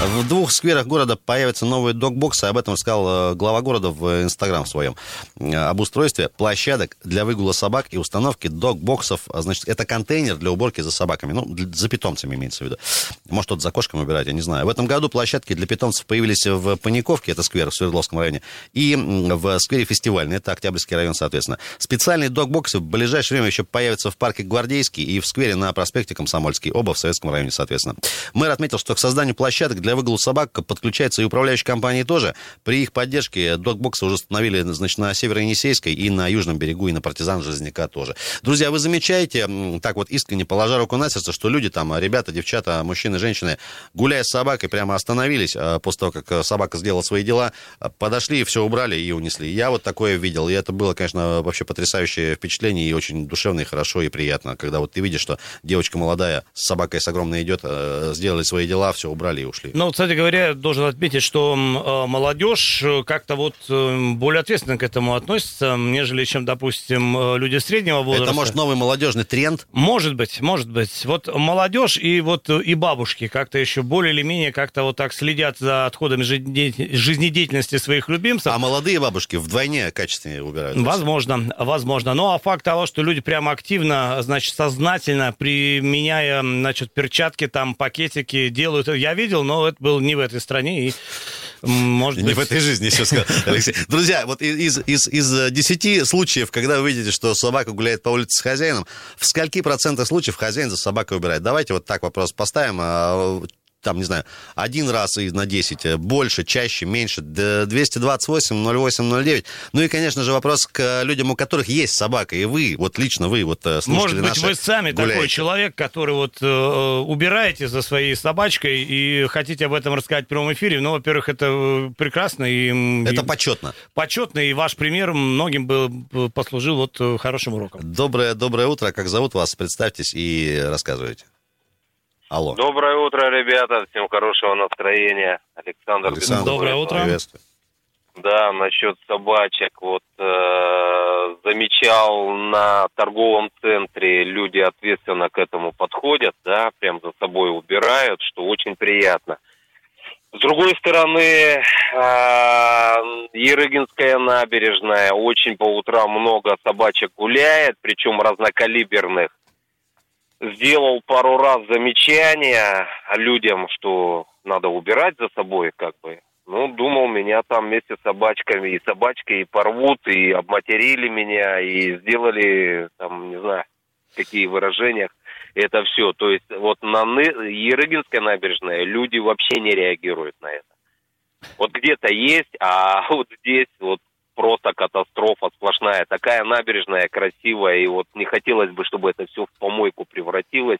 В двух скверах города появятся новые док-боксы. Об этом сказал э, глава города в Инстаграм своем. Э, об устройстве площадок для выгула собак и установки док-боксов. А, значит, это контейнер для уборки за собаками. Ну, за питомцами имеется в виду. Может, кто-то за кошками убирать, я не знаю. В этом году площадки для питомцев появились в Паниковке, это сквер в Свердловском районе, и в сквере фестивальный, это Октябрьский район, соответственно. Специальные док-боксы в ближайшее время еще появятся в парке Гвардейский и в сквере на проспекте Комсомольский, оба в Советском районе, соответственно. Мэр отметил, что к созданию площадок для для выгула собак подключается и управляющая компания тоже. При их поддержке докбоксы уже установили значит, на Северо-Енисейской и на Южном берегу, и на партизан Железняка тоже. Друзья, вы замечаете, так вот искренне положа руку на сердце, что люди там, ребята, девчата, мужчины, женщины, гуляя с собакой, прямо остановились а, после того, как собака сделала свои дела, подошли, все убрали и унесли. Я вот такое видел, и это было, конечно, вообще потрясающее впечатление, и очень душевно, и хорошо, и приятно, когда вот ты видишь, что девочка молодая с собакой с огромной идет, э, сделали свои дела, все убрали и ушли. Ну, кстати говоря, должен отметить, что э, молодежь как-то вот э, более ответственно к этому относится, нежели чем, допустим, э, люди среднего возраста. Это, может, новый молодежный тренд? Может быть, может быть. Вот молодежь и вот и бабушки как-то еще более или менее как-то вот так следят за отходами жизнедеятельности своих любимцев. А молодые бабушки вдвойне качественнее убирают? Возможно, возможно. Ну, а факт того, что люди прямо активно, значит, сознательно, применяя, значит, перчатки, там, пакетики, делают... Я видел, но это был не в этой стране и может не быть... в этой жизни, еще сказал Алексей. Друзья, вот из, из, из 10 случаев, когда вы видите, что собака гуляет по улице с хозяином, в скольки процентах случаев хозяин за собакой убирает? Давайте вот так вопрос поставим. Там, не знаю, один раз и на 10, э, больше, чаще, меньше, 228, 08, 09. Ну и, конечно же, вопрос к людям, у которых есть собака, и вы, вот лично вы, вот э, Может быть, вы сами гуляете. такой человек, который вот э, убираете за своей собачкой и хотите об этом рассказать в прямом эфире. Ну, во-первых, это э, прекрасно. И, это и, почетно. Почетно, и ваш пример многим был, послужил вот хорошим уроком. Доброе, доброе утро. Как зовут вас? Представьтесь и рассказывайте. Алло. Доброе утро, ребята. Всем хорошего настроения. Александр. Александр. Доброе утро. Приветствую. Да, насчет собачек. Вот э, замечал на торговом центре люди ответственно к этому подходят, да, прям за собой убирают, что очень приятно. С другой стороны, э, Ерыгинская набережная, очень по утрам много собачек гуляет, причем разнокалиберных сделал пару раз замечания людям, что надо убирать за собой, как бы. Ну, думал, меня там вместе с собачками и собачкой и порвут, и обматерили меня, и сделали, там, не знаю, какие выражения. Это все. То есть вот на Ерыгинской набережной люди вообще не реагируют на это. Вот где-то есть, а вот здесь вот просто катастрофа сплошная. Такая набережная красивая, и вот не хотелось бы, чтобы это все в помойку превратилось.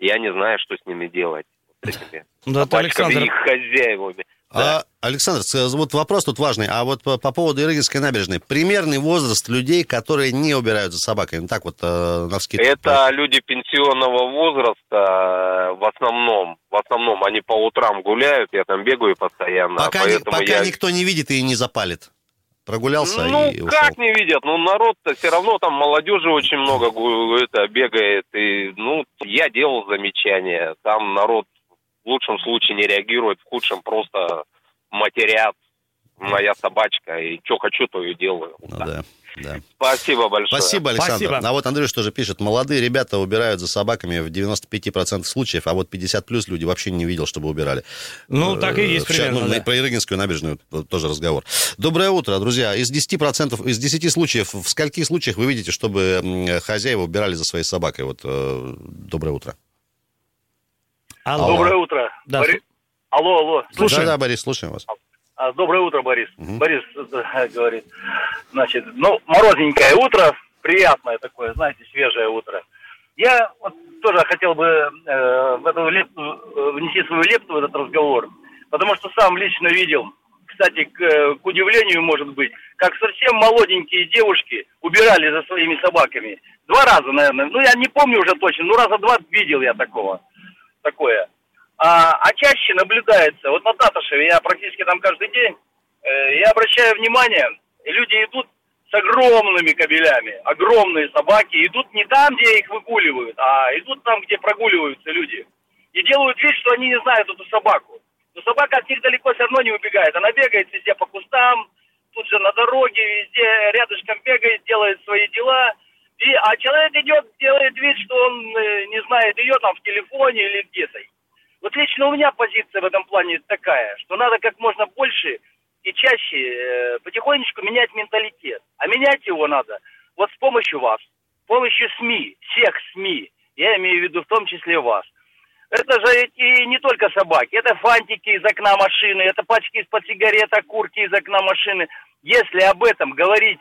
Я не знаю, что с ними делать. Вот этими да, Александр... их хозяевами. А, Александр, вот вопрос тут важный. А вот по, по поводу Ирыгинской набережной. Примерный возраст людей, которые не убирают за собаками. Ну, так вот, э, на вскидку. Это люди пенсионного возраста э, в основном. В основном они по утрам гуляют, я там бегаю постоянно. Пока, не, пока я... никто не видит и не запалит. Прогулялся ну, и ушел. как не видят? Ну, народ-то все равно там молодежи очень много это, бегает. И, ну, я делал замечания. Там народ в лучшем случае не реагирует, в худшем просто матерят. Моя собачка, и что хочу, то и делаю. Ну, да. Да. Спасибо большое. Спасибо, Александр. Спасибо. А вот Андрей тоже пишет, молодые ребята убирают за собаками в 95% случаев, а вот 50 плюс люди вообще не видел, чтобы убирали. Ну, так и есть примерно, ну, да. Про Ирыгинскую набережную тоже разговор. Доброе утро, друзья. Из 10%, из 10 случаев, в скольких случаях вы видите, чтобы хозяева убирали за своей собакой? Вот, э, доброе утро. Алло. Доброе утро. Да. Бори... Алло, алло. Слушаем. Да, да, Борис, слушаем вас. А, доброе утро, Борис. Угу. Борис э, говорит, значит, ну, морозненькое утро, приятное такое, знаете, свежее утро. Я вот тоже хотел бы э, в эту лепту, э, внести свою лепту в этот разговор, потому что сам лично видел, кстати, к, э, к удивлению, может быть, как совсем молоденькие девушки убирали за своими собаками. Два раза, наверное. Ну, я не помню уже точно, ну, раза два видел я такого. Такое. А, а чаще наблюдается, вот на Таташеве я практически там каждый день, э, я обращаю внимание, люди идут с огромными кабелями, огромные собаки, идут не там, где их выгуливают, а идут там, где прогуливаются люди. И делают вид, что они не знают эту собаку. Но собака от них далеко все равно не убегает. Она бегает везде по кустам, тут же на дороге, везде рядышком бегает, делает свои дела. И, а человек идет, делает вид, что он э, не знает ее там в телефоне или где-то. Вот лично у меня позиция в этом плане такая, что надо как можно больше и чаще э, потихонечку менять менталитет. А менять его надо вот с помощью вас, с помощью СМИ, всех СМИ. Я имею в виду в том числе вас. Это же и не только собаки, это фантики из окна машины, это пачки из-под сигарет, окурки из окна машины. Если об этом говорить,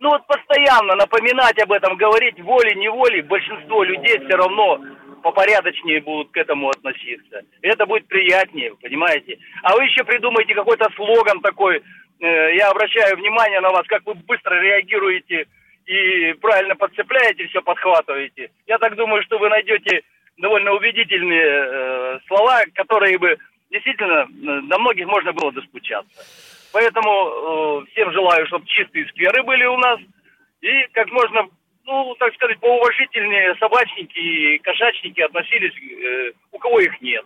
ну вот постоянно напоминать об этом, говорить волей-неволей, большинство людей все равно попорядочнее будут к этому относиться. Это будет приятнее, понимаете? А вы еще придумаете какой-то слоган такой. Э, я обращаю внимание на вас, как вы быстро реагируете и правильно подцепляете, все подхватываете. Я так думаю, что вы найдете довольно убедительные э, слова, которые бы действительно э, до многих можно было достучаться. Поэтому всем желаю, чтобы чистые скверы были у нас и как можно ну, так сказать, поуважительнее собачники и кошачники относились, э, у кого их нет.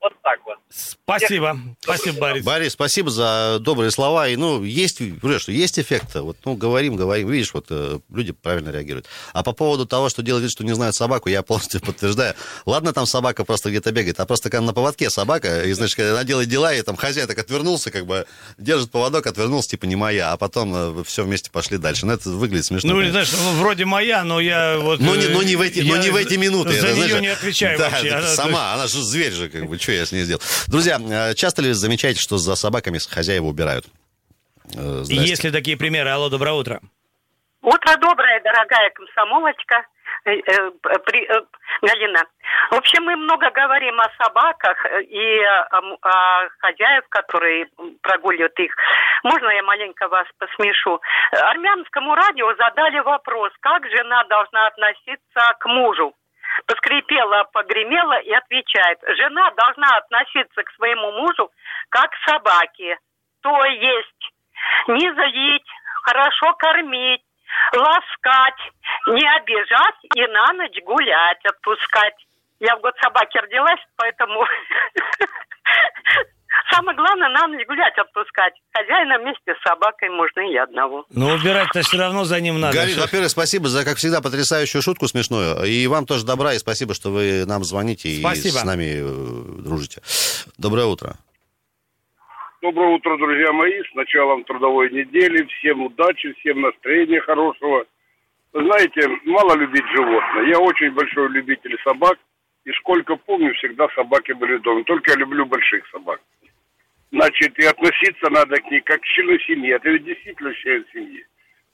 Вот так вот. Спасибо. Спасибо, Борис. Борис, спасибо за добрые слова. И, ну, есть, что есть эффект. Вот, ну, говорим, говорим. Видишь, вот э, люди правильно реагируют. А по поводу того, что делать вид, что не знают собаку, я полностью подтверждаю. Ладно, там собака просто где-то бегает, а просто когда на поводке собака, и, значит, когда она делает дела, и там хозяин так отвернулся, как бы держит поводок, отвернулся, типа не моя, а потом э, все вместе пошли дальше. Ну, это выглядит смешно. Ну, знаешь, вроде моя, но я вот... Ну, не, ну, не в эти, ну, не в эти минуты. За это, нее знаешь, не отвечаю да, вообще. Она- сама, она же зверь же, как бы, что я с ней сделал. Друзья, э, часто ли вы замечаете, что за собаками хозяева убирают? Э, здрасте. Есть ли такие примеры? Алло, доброе утро. Утро доброе, дорогая комсомолочка. Э, Галина. В общем, мы много говорим о собаках и о хозяев, которые прогуливают их. Можно я маленько вас посмешу? Армянскому радио задали вопрос, как жена должна относиться к мужу. Поскрипела, погремела и отвечает, жена должна относиться к своему мужу как к собаке. То есть не злить, хорошо кормить, ласкать, не обижать и на ночь гулять, отпускать. Я в год собаки родилась, поэтому самое главное на ночь гулять отпускать. Хозяина вместе с собакой можно и одного. Но убирать-то все равно за ним надо. Галина, во-первых, спасибо за, как всегда, потрясающую шутку смешную. И вам тоже добра, и спасибо, что вы нам звоните и Спасибо. с нами э, дружите. Доброе утро. Доброе утро, друзья мои. С началом трудовой недели. Всем удачи, всем настроения хорошего. Знаете, мало любить животных. Я очень большой любитель собак. И сколько помню, всегда собаки были дома. Только я люблю больших собак. Значит, и относиться надо к ней как к члену семьи. Это ведь действительно член семьи.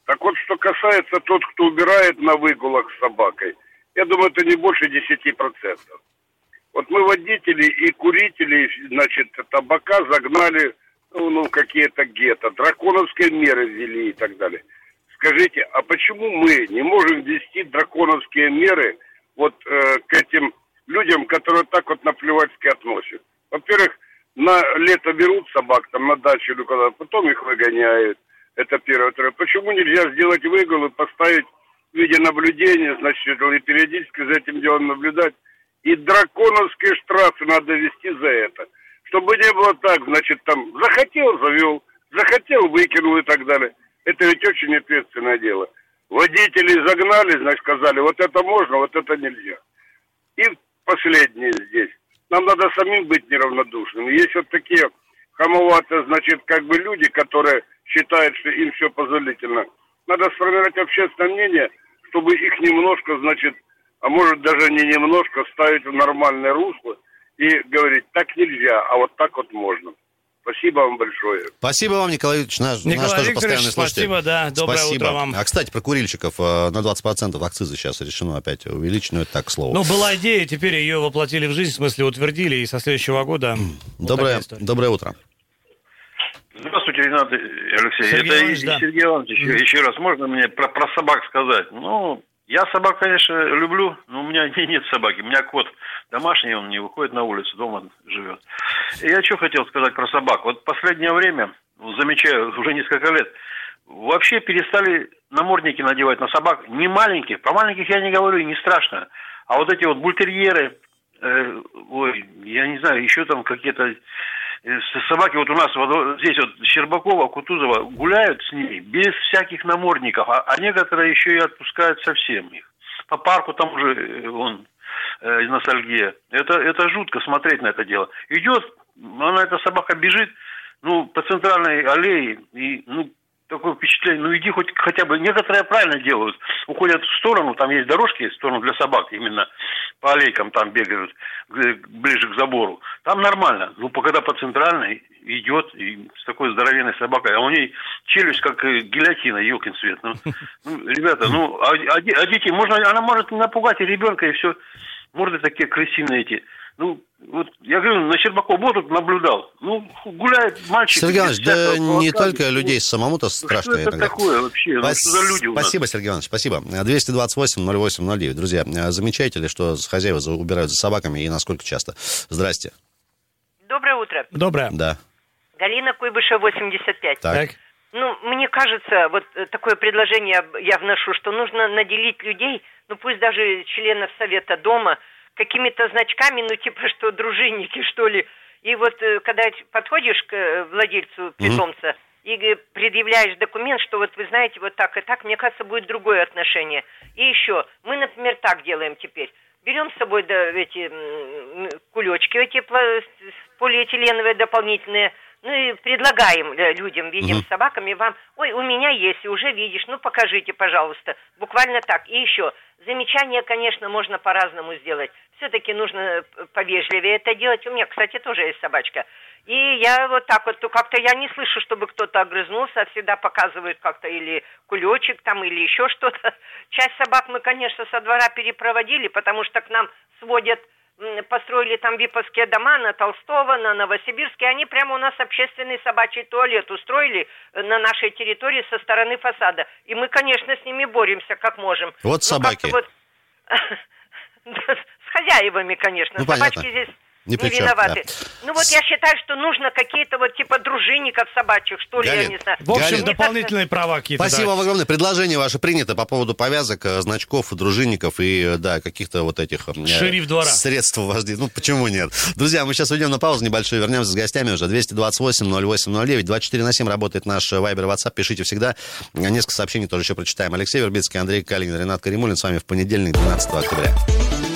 Так вот, что касается тот, кто убирает на выгулах с собакой, я думаю, это не больше 10%. Вот мы водители и курители, значит, табака загнали ну, ну, какие-то гетто, драконовские меры ввели и так далее. Скажите, а почему мы не можем ввести драконовские меры вот э, к этим людям, которые так вот наплевательски относят? Во-первых, на лето берут собак там на дачу или куда потом их выгоняют. Это первое. Второе. Почему нельзя сделать выгул и поставить в виде наблюдения, значит, и периодически за этим делом наблюдать? И драконовские штрафы надо вести за это. Чтобы не было так, значит, там, захотел, завел, захотел, выкинул и так далее. Это ведь очень ответственное дело. Водители загнали, значит, сказали, вот это можно, вот это нельзя. И последнее здесь. Нам надо самим быть неравнодушными. Есть вот такие хамоватые, значит, как бы люди, которые считают, что им все позволительно. Надо сформировать общественное мнение, чтобы их немножко, значит, а может даже не немножко ставить в нормальное русло и говорить, так нельзя, а вот так вот можно. Спасибо вам большое. Спасибо вам, Николай Викторович, наш, Николай наш тоже Викторович, постоянный слушатель. спасибо, да, доброе Спасибо. утро вам. А, кстати, про курильщиков э, на 20% акцизы сейчас решено опять увеличить, но это так, к слову. Ну, была идея, теперь ее воплотили в жизнь, в смысле утвердили, и со следующего года... вот доброе, доброе утро. Здравствуйте, Ренат Алексей. Сергей Это Иванович, да. Сергей Иванович. Еще, еще раз, можно мне про, про собак сказать? Ну, я собак, конечно, люблю, но у меня не- нет собаки. У меня кот домашний, он не выходит на улицу, дома живет. И я что хотел сказать про собак. Вот последнее время замечаю уже несколько лет, вообще перестали намордники надевать на собак, не маленьких, про маленьких я не говорю, не страшно, а вот эти вот бультерьеры, э, ой, я не знаю, еще там какие-то собаки вот у нас вот здесь вот Щербакова, Кутузова гуляют с ними без всяких намордников, а, а некоторые еще и отпускают совсем их. По парку там уже э, он э, ностальгия. Это, это жутко смотреть на это дело. Идет, она, эта собака бежит, ну, по центральной аллее, и, ну, такое впечатление, ну иди хоть хотя бы, некоторые правильно делают, уходят в сторону, там есть дорожки в сторону для собак, именно по аллейкам там бегают, ближе к забору, там нормально, ну когда по центральной идет и с такой здоровенной собакой, а у ней челюсть как гильотина, елкин свет, ну, ну ребята, ну, а, а, а дети, можно, она может напугать и ребенка, и все, морды такие крысиные эти, ну, вот я говорю, на Щербаков вот тут наблюдал. Ну, гуляет мальчик. Сергей Иванович, да не только людей самому-то страшно что это иногда. такое вообще? Спас- Ну, что за люди у нас? Спасибо, Сергей Иванович, спасибо. 228-08-09. Друзья, замечаете ли, что хозяева за- убирают за собаками и насколько часто? Здрасте. Доброе утро. Доброе. Да. Галина Куйбышева, 85. Так. Ну, мне кажется, вот э, такое предложение я вношу, что нужно наделить людей, ну пусть даже членов Совета дома, какими-то значками, ну типа что дружинники, что ли. И вот э, когда подходишь к э, владельцу питомца и предъявляешь документ, что вот вы знаете, вот так и так, мне кажется, будет другое отношение. И еще, мы, например, так делаем теперь. Берем с собой да, эти кулечки, эти полиэтиленовые дополнительные, ну и предлагаем э, людям, видим с собаками, вам, ой, у меня есть, и уже видишь, ну покажите, пожалуйста. Буквально так. И еще, замечания, конечно, можно по-разному сделать. Все-таки нужно э, повежливее это делать. У меня, кстати, тоже есть собачка. И я вот так вот, то как-то я не слышу, чтобы кто-то огрызнулся, а всегда показывают как-то или кулечек там, или еще что-то. Часть собак мы, конечно, со двора перепроводили, потому что к нам сводят построили там виповские дома на Толстого, на Новосибирске. Они прямо у нас общественный собачий туалет устроили э, на нашей территории со стороны фасада. И мы, конечно, с ними боремся как можем. Вот Ну, собаки. вот- С хозяевами, конечно. Ну, Собачки понятно. здесь Не при чем, виноваты. да. Ну вот я считаю, что нужно какие-то вот типа дружинников собачьих, что ли, я Галин, не знаю. В общем, Галин. дополнительные права какие-то. Спасибо да. вам огромное. Предложение ваше принято по поводу повязок, э, значков, дружинников и, э, да, каких-то вот этих... э, Шериф двора. Средств вождей. Ну, почему нет? Друзья, мы сейчас уйдем на паузу небольшую, вернемся с гостями уже. 228-08-09, 24 на 7 работает наш Вайбер, WhatsApp, пишите всегда. Несколько сообщений тоже еще прочитаем. Алексей Вербицкий, Андрей Калинин, Ренат Каримулин с вами в понедельник, 12 октября.